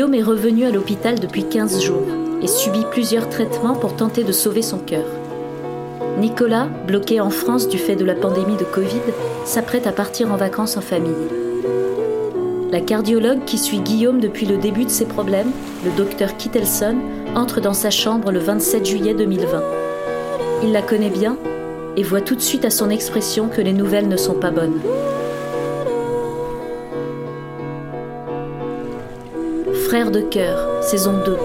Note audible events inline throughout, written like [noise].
Guillaume est revenu à l'hôpital depuis 15 jours et subit plusieurs traitements pour tenter de sauver son cœur. Nicolas, bloqué en France du fait de la pandémie de Covid, s'apprête à partir en vacances en famille. La cardiologue qui suit Guillaume depuis le début de ses problèmes, le docteur Kittelson, entre dans sa chambre le 27 juillet 2020. Il la connaît bien et voit tout de suite à son expression que les nouvelles ne sont pas bonnes. De cœur, saison 2,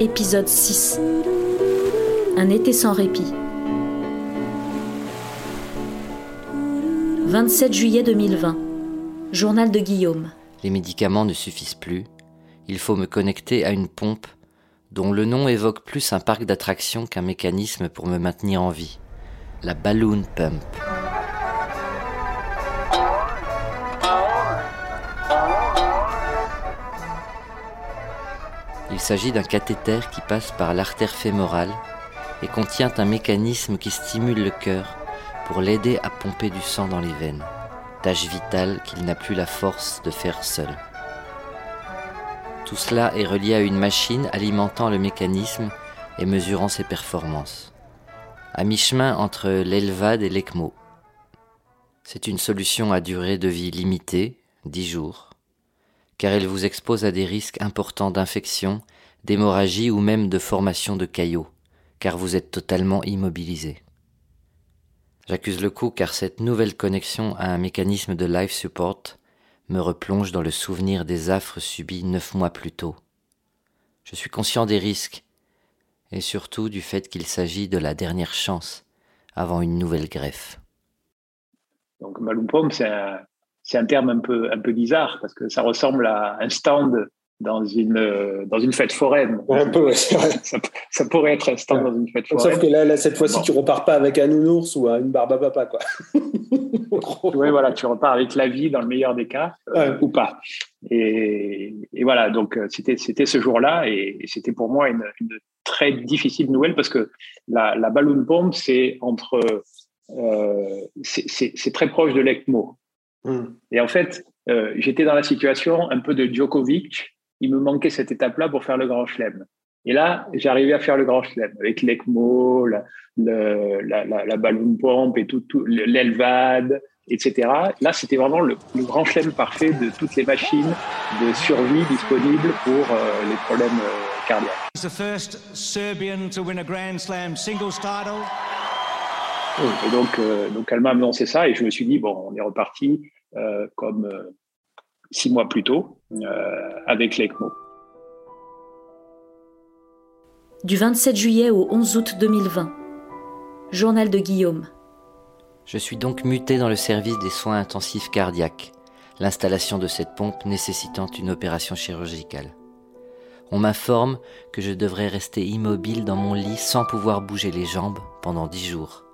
épisode 6. Un été sans répit. 27 juillet 2020. Journal de Guillaume. Les médicaments ne suffisent plus. Il faut me connecter à une pompe dont le nom évoque plus un parc d'attractions qu'un mécanisme pour me maintenir en vie. La balloon pump. Il s'agit d'un cathéter qui passe par l'artère fémorale et contient un mécanisme qui stimule le cœur pour l'aider à pomper du sang dans les veines, tâche vitale qu'il n'a plus la force de faire seul. Tout cela est relié à une machine alimentant le mécanisme et mesurant ses performances, à mi-chemin entre l'ELVAD et l'ECMO. C'est une solution à durée de vie limitée, 10 jours, car elle vous expose à des risques importants d'infection, d'hémorragie ou même de formation de caillots, car vous êtes totalement immobilisé. J'accuse le coup car cette nouvelle connexion à un mécanisme de life support me replonge dans le souvenir des affres subies neuf mois plus tôt. Je suis conscient des risques et surtout du fait qu'il s'agit de la dernière chance avant une nouvelle greffe. Donc c'est un, un, terme un peu, un peu bizarre parce que ça ressemble à un stand dans une, dans une fête foraine. Un peu, ça, pourrait être un stand dans une fête foraine. Sauf que là, cette fois-ci, tu repars pas avec un nounours ou une barbe à papa. Quoi. [laughs] oui, voilà, tu repars avec la vie dans le meilleur des cas, euh, ou pas. Et, et, voilà, donc euh, c'était, c'était ce jour-là et, c'était pour moi une, une, très difficile nouvelle parce que la, la balloon bomb, c'est entre. Euh, c'est, c'est, très proche de l'ECMO. Hmm. Et en fait, euh, j'étais dans la situation un peu de Djokovic il me manquait cette étape-là pour faire le grand chelem. Et là, j'arrivais à faire le grand chelem avec l'ECMO, la, la, la, ballon pompe et tout, tout l'ELVAD, etc. Là, c'était vraiment le, grand chelem parfait de toutes les machines de survie disponibles pour euh, les problèmes euh, cardiaques. Et donc, euh, donc elle m'a annoncé ça et je me suis dit, bon, on est reparti comme six mois plus tôt euh, avec l'ECMO. Du 27 juillet au 11 août 2020. Journal de Guillaume. Je suis donc muté dans le service des soins intensifs cardiaques, l'installation de cette pompe nécessitant une opération chirurgicale. On m'informe que je devrais rester immobile dans mon lit sans pouvoir bouger les jambes pendant dix jours.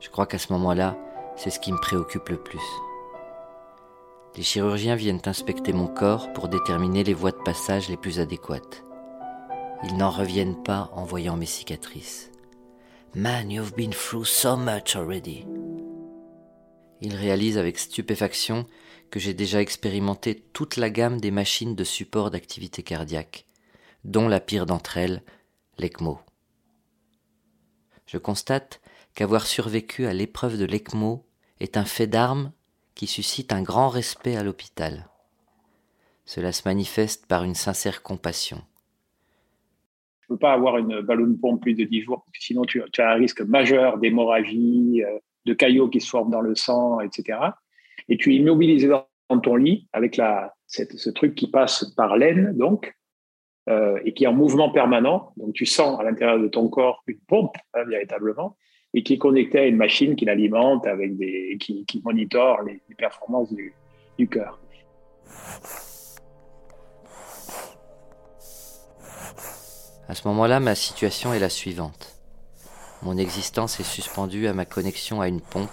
Je crois qu'à ce moment-là, c'est ce qui me préoccupe le plus. Les chirurgiens viennent inspecter mon corps pour déterminer les voies de passage les plus adéquates. Ils n'en reviennent pas en voyant mes cicatrices. Man, you've been through so much already. Ils réalisent avec stupéfaction que j'ai déjà expérimenté toute la gamme des machines de support d'activité cardiaque, dont la pire d'entre elles, l'ECMO. Je constate qu'avoir survécu à l'épreuve de l'ECMO est un fait d'armes qui suscite un grand respect à l'hôpital. Cela se manifeste par une sincère compassion. Je ne peux pas avoir une ballon pompe plus de 10 jours, sinon tu, as un risque majeur d'hémorragie, euh, de caillots qui se forment dans le sang, etc. Et tu es immobilisé dans ton lit avec ce truc qui passe par l'aine, donc, euh, et qui est en mouvement permanent. Donc tu sens à l'intérieur de ton corps une pompe, hein, véritablement et qui est connecté à une machine qui l'alimente avec des, qui, qui monitore les, performances du, du cœur. À ce moment-là, ma situation est la suivante. Mon existence est suspendue à ma connexion à une pompe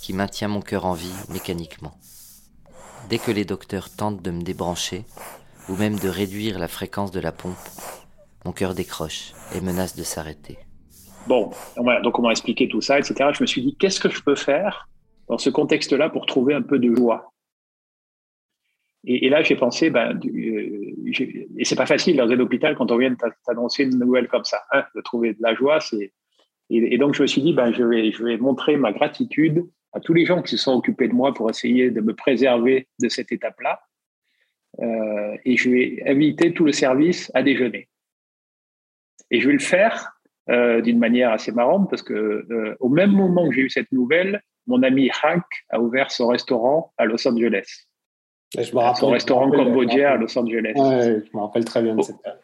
qui maintient mon cœur en vie mécaniquement. Dès que les docteurs tentent de me débrancher, ou même de réduire la fréquence de la pompe, mon cœur décroche et menace de s'arrêter. Bon, donc on m'a expliqué tout ça, etc. Je me suis dit, qu'est-ce que je peux faire dans ce contexte-là pour trouver un peu de joie? Et, là, j'ai pensé, ben, euh, et c'est pas facile dans un hôpital quand on vient t'annoncer une nouvelle comme ça, hein, de trouver de la joie. Et, donc je me suis dit, je vais, je vais montrer ma gratitude à tous les gens qui se sont occupés de moi pour essayer de me préserver de cette étape-là. Euh, et je vais inviter tout le service à déjeuner. Et je vais le faire euh, d'une manière assez marrante parce que euh, au même moment que j'ai eu cette nouvelle, mon ami Hank a ouvert son restaurant à Los Angeles. je me rappelle, son restaurant cambodgien à Los Angeles. Ouais, je me rappelle très bien de cette période.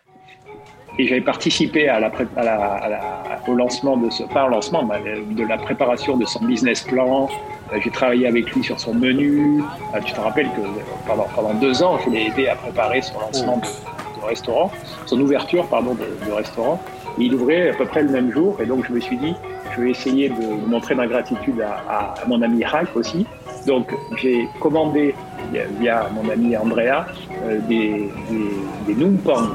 Et j'avais participé à la, à la, au lancement de ce, pas au lancement, de la préparation de son business plan. Euh, j'ai travaillé avec lui sur son menu. Tu te rappelles que pendant, pendant deux ans, je l'ai aidé à préparer son lancement de, restaurant, son ouverture, pardon, de, de restaurant. Il ouvrait à peu près le même jour. Et donc, je me suis dit, je vais essayer de montrer ma gratitude à, mon ami Hank aussi. Donc, j'ai commandé via mon ami Andrea euh, des, des, des Pang.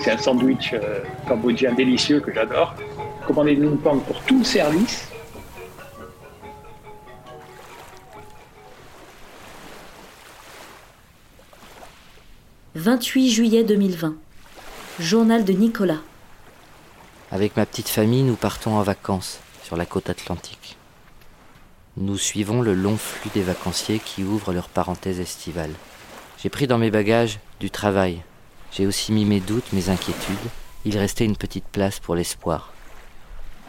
c'est un sandwich euh, cambodgien délicieux que j'adore. Commandé des Pang pour tout le service. « 28 juillet 2020. Journal de Nicolas. Avec ma petite famille, nous partons en vacances sur la côte atlantique. Nous suivons le long flux des vacanciers qui ouvrent leur parenthèse estivale. J'ai pris dans mes bagages du travail. J'ai aussi mis mes doutes, mes inquiétudes. Il restait une petite place pour l'espoir.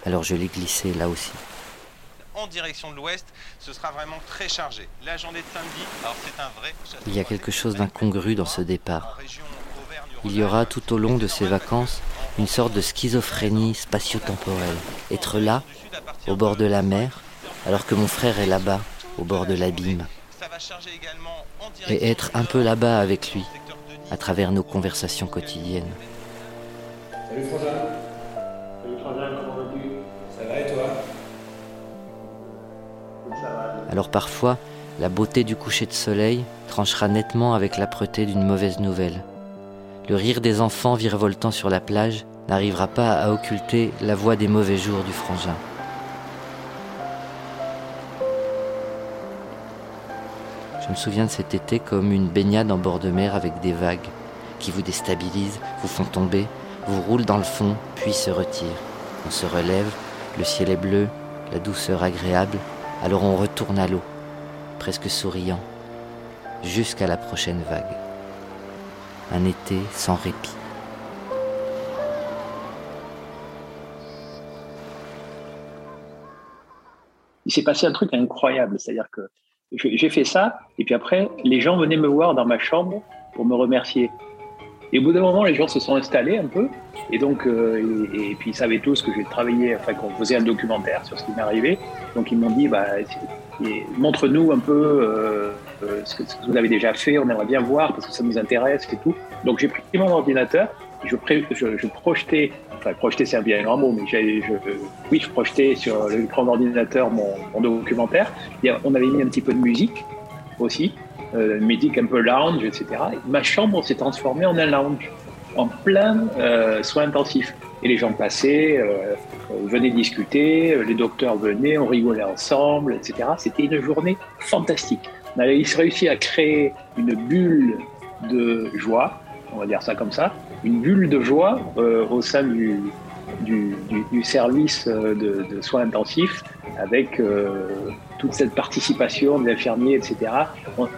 Alors je l'ai glissé là aussi. En direction de l'ouest, ce sera vraiment très chargé. La journée de samedi, alors c'est un vrai. Il y a quelque chose d'incongru dans ce départ. Il y aura tout au long de ces vacances une sorte de schizophrénie spatio-temporelle. Être là, au bord de la mer, alors que mon frère est là-bas, au bord de l'abîme. Et être un peu là-bas avec lui, à travers nos conversations quotidiennes. Salut Frangin. Salut Frangin, comment vas-tu? Ça va et toi? Alors parfois, la beauté du coucher de soleil tranchera nettement avec l'âpreté d'une mauvaise nouvelle. Le rire des enfants virevoltant sur la plage n'arrivera pas à occulter la voix des mauvais jours du frangin. Je me souviens de cet été comme une baignade en bord de mer avec des vagues qui vous déstabilisent, vous font tomber, vous roulent dans le fond, puis se retirent. On se relève, le ciel est bleu, la douceur agréable, alors on retourne à l'eau, presque souriant, jusqu'à la prochaine vague. Un été sans répit. Il s'est passé un truc incroyable, c'est-à-dire que j'ai fait ça, et puis après, les gens venaient me voir dans ma chambre pour me remercier. Et au bout d'un moment, les gens se sont installés un peu, et donc, euh, et, puis ils savaient tous que j'ai travaillé, enfin qu'on faisait un documentaire sur ce qui m'est arrivé. Donc ils m'ont dit, bah, montre-nous un peu euh, euh, ce, que, vous avez déjà fait, on aimerait bien voir parce que ça nous intéresse et tout. Donc j'ai pris mon ordinateur, je, je, je projetais enfin projeter c'est un bien grand mot, mais je, oui, je projetais sur l'écran d'ordinateur mon, mon, documentaire. on avait mis un petit peu de musique aussi, euh, musique un peu lounge, etc. ma chambre s'est transformée en un lounge, en plein euh, soins intensifs. Et les gens passaient, euh, venaient discuter, les docteurs venaient, on rigolait ensemble, etc. C'était une journée fantastique. On avait réussi à créer une bulle de joie, on va dire ça comme ça, une bulle de joie euh, au sein du, du, service euh, de, soins intensifs avec euh, toute cette participation des infirmiers, etc.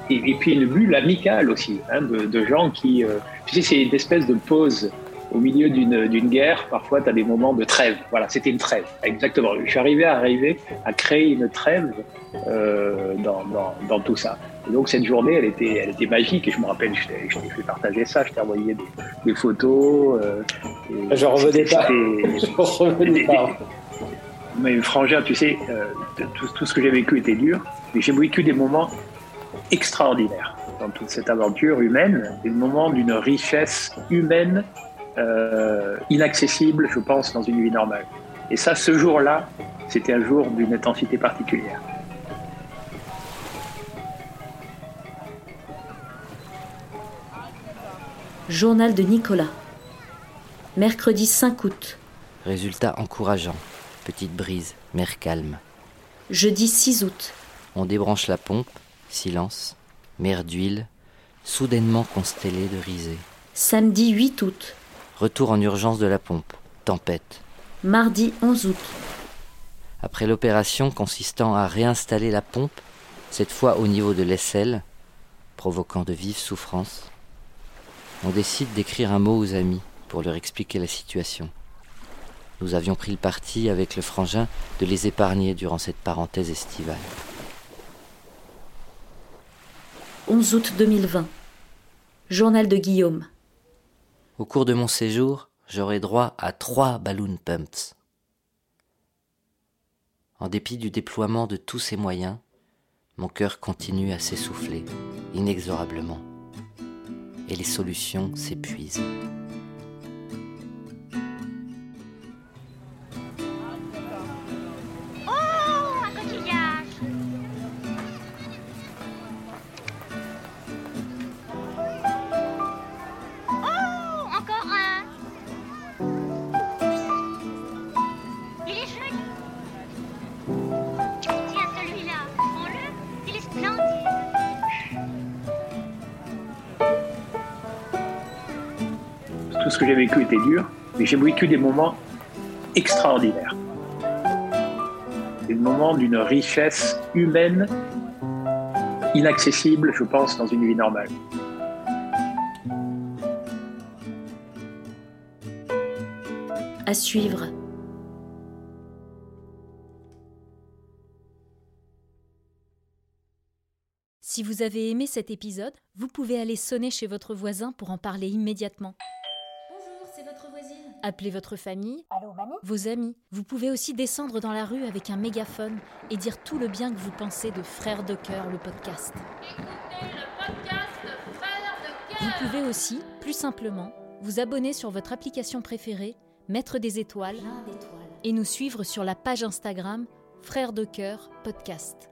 Et, puis une bulle amicale aussi, hein, de, gens qui... c'est une espèce de pause au milieu d'une guerre, parfois, tu as des moments de trêve. Voilà, c'était une trêve, exactement. Je suis arrivé à arriver à créer une trêve euh, dans, dans, dans, tout ça. Et donc cette journée, elle était, elle était magique. Et je me rappelle, je t'ai fait partager ça, je t'ai envoyé des, des photos. Euh, et je revenais pas. [laughs] je revenais pas. Mais Frangin, tu sais, euh, tout, tout, ce que j'ai vécu était dur, mais j'ai vécu des moments extraordinaires dans toute cette aventure humaine, des moments d'une richesse humaine euh, inaccessible, je pense, dans une vie normale. Et ça, ce jour-là, c'était un jour d'une intensité particulière. Journal de Nicolas. Mercredi 5 août. Résultat encourageant. Petite brise, mer calme. Jeudi 6 août. On débranche la pompe, silence, mer d'huile, soudainement constellée de risées. Samedi 8 août. Retour en urgence de la pompe. Tempête. Mardi 11 août. Après l'opération consistant à réinstaller la pompe, cette fois au niveau de l'aisselle, provoquant de vives souffrances, on décide d'écrire un mot aux amis pour leur expliquer la situation. Nous avions pris le parti avec le frangin de les épargner durant cette parenthèse estivale. 11 août 2020. Journal de Guillaume. Au cours de mon séjour, j'aurai droit à trois balloon pumps. En dépit du déploiement de tous ces moyens, mon cœur continue à s'essouffler, inexorablement, et les solutions s'épuisent. Que j'ai vécu était dur, mais j'ai vécu des moments extraordinaires. Des moments d'une richesse humaine inaccessible, je pense, dans une vie normale. À suivre. Si vous avez aimé cet épisode, vous pouvez aller sonner chez votre voisin pour en parler immédiatement. Appelez votre famille, vos amis. Vous pouvez aussi descendre dans la rue avec un mégaphone et dire tout le bien que vous pensez de Frères de Cœur, le podcast. Écoutez le podcast de Frères de Cœur. Vous pouvez aussi, plus simplement, vous abonner sur votre application préférée, mettre des étoiles et nous suivre sur la page Instagram Frères de Cœur Podcast.